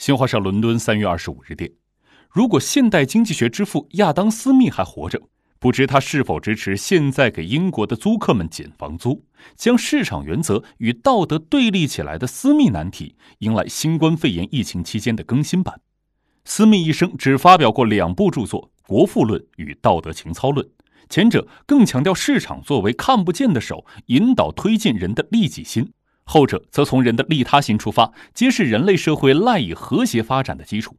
新华社伦敦三月二十五日电，如果现代经济学之父亚当·斯密还活着，不知他是否支持现在给英国的租客们减房租，将市场原则与道德对立起来的斯密难题迎来新冠肺炎疫情期间的更新版。斯密一生只发表过两部著作《国富论》与《道德情操论》，前者更强调市场作为看不见的手，引导推进人的利己心。后者则从人的利他心出发，揭示人类社会赖以和谐发展的基础。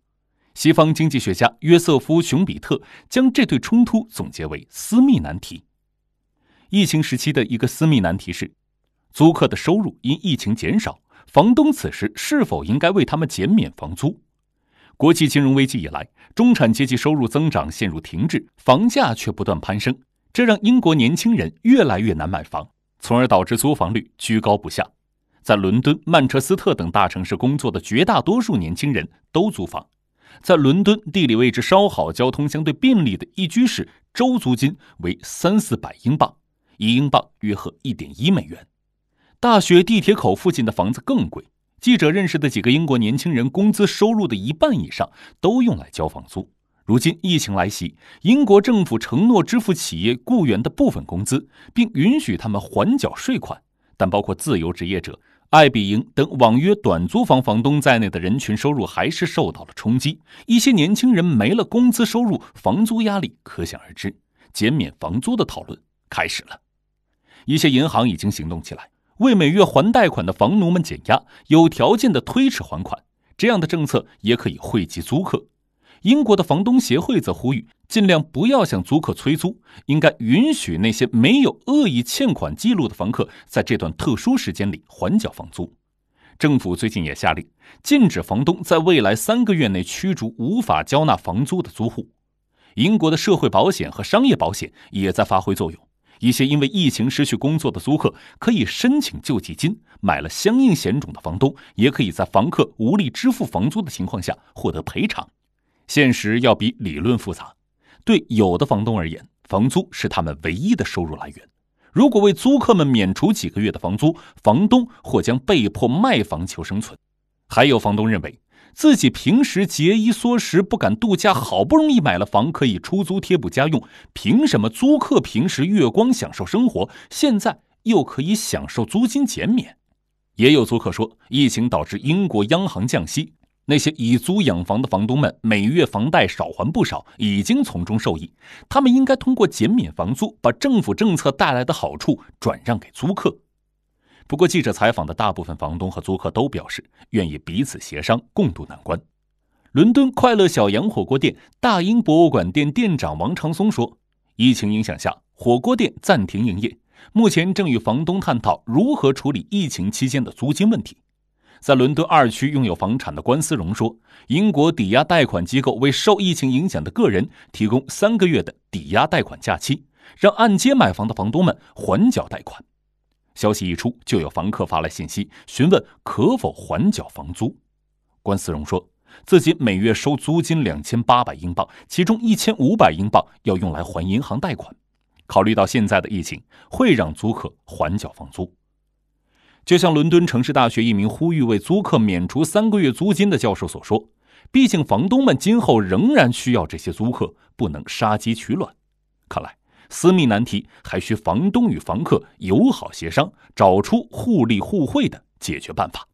西方经济学家约瑟夫·熊彼特将这对冲突总结为“私密难题”。疫情时期的一个私密难题是：租客的收入因疫情减少，房东此时是否应该为他们减免房租？国际金融危机以来，中产阶级收入增长陷入停滞，房价却不断攀升，这让英国年轻人越来越难买房，从而导致租房率居高不下。在伦敦、曼彻斯特等大城市工作的绝大多数年轻人都租房。在伦敦地理位置稍好、交通相对便利的一居室，周租金为三四百英镑，一英镑约合一点一美元。大学地铁口附近的房子更贵。记者认识的几个英国年轻人，工资收入的一半以上都用来交房租。如今疫情来袭，英国政府承诺支付企业雇员的部分工资，并允许他们缓缴税款，但包括自由职业者。爱彼迎等网约短租房房东在内的人群收入还是受到了冲击，一些年轻人没了工资收入，房租压力可想而知。减免房租的讨论开始了，一些银行已经行动起来，为每月还贷款的房奴们减压，有条件的推迟还款。这样的政策也可以惠及租客。英国的房东协会则呼吁，尽量不要向租客催租，应该允许那些没有恶意欠款记录的房客在这段特殊时间里缓缴房租。政府最近也下令，禁止房东在未来三个月内驱逐无法交纳房租的租户。英国的社会保险和商业保险也在发挥作用，一些因为疫情失去工作的租客可以申请救济金，买了相应险种的房东也可以在房客无力支付房租的情况下获得赔偿。现实要比理论复杂。对有的房东而言，房租是他们唯一的收入来源。如果为租客们免除几个月的房租，房东或将被迫卖房求生存。还有房东认为，自己平时节衣缩食，不敢度假，好不容易买了房可以出租贴补家用，凭什么租客平时月光享受生活，现在又可以享受租金减免？也有租客说，疫情导致英国央行降息。那些以租养房的房东们，每月房贷少还不少，已经从中受益。他们应该通过减免房租，把政府政策带来的好处转让给租客。不过，记者采访的大部分房东和租客都表示，愿意彼此协商，共度难关。伦敦快乐小羊火锅店大英博物馆店店长王长松说：“疫情影响下，火锅店暂停营业，目前正与房东探讨如何处理疫情期间的租金问题。”在伦敦二区拥有房产的关思荣说：“英国抵押贷款机构为受疫情影响的个人提供三个月的抵押贷款假期，让按揭买房的房东们缓缴贷款。”消息一出，就有房客发来信息询问可否缓缴房租。关思荣说自己每月收租金两千八百英镑，其中一千五百英镑要用来还银行贷款。考虑到现在的疫情，会让租客缓缴房租。就像伦敦城市大学一名呼吁为租客免除三个月租金的教授所说：“毕竟房东们今后仍然需要这些租客，不能杀鸡取卵。”看来，私密难题还需房东与房客友好协商，找出互利互惠的解决办法。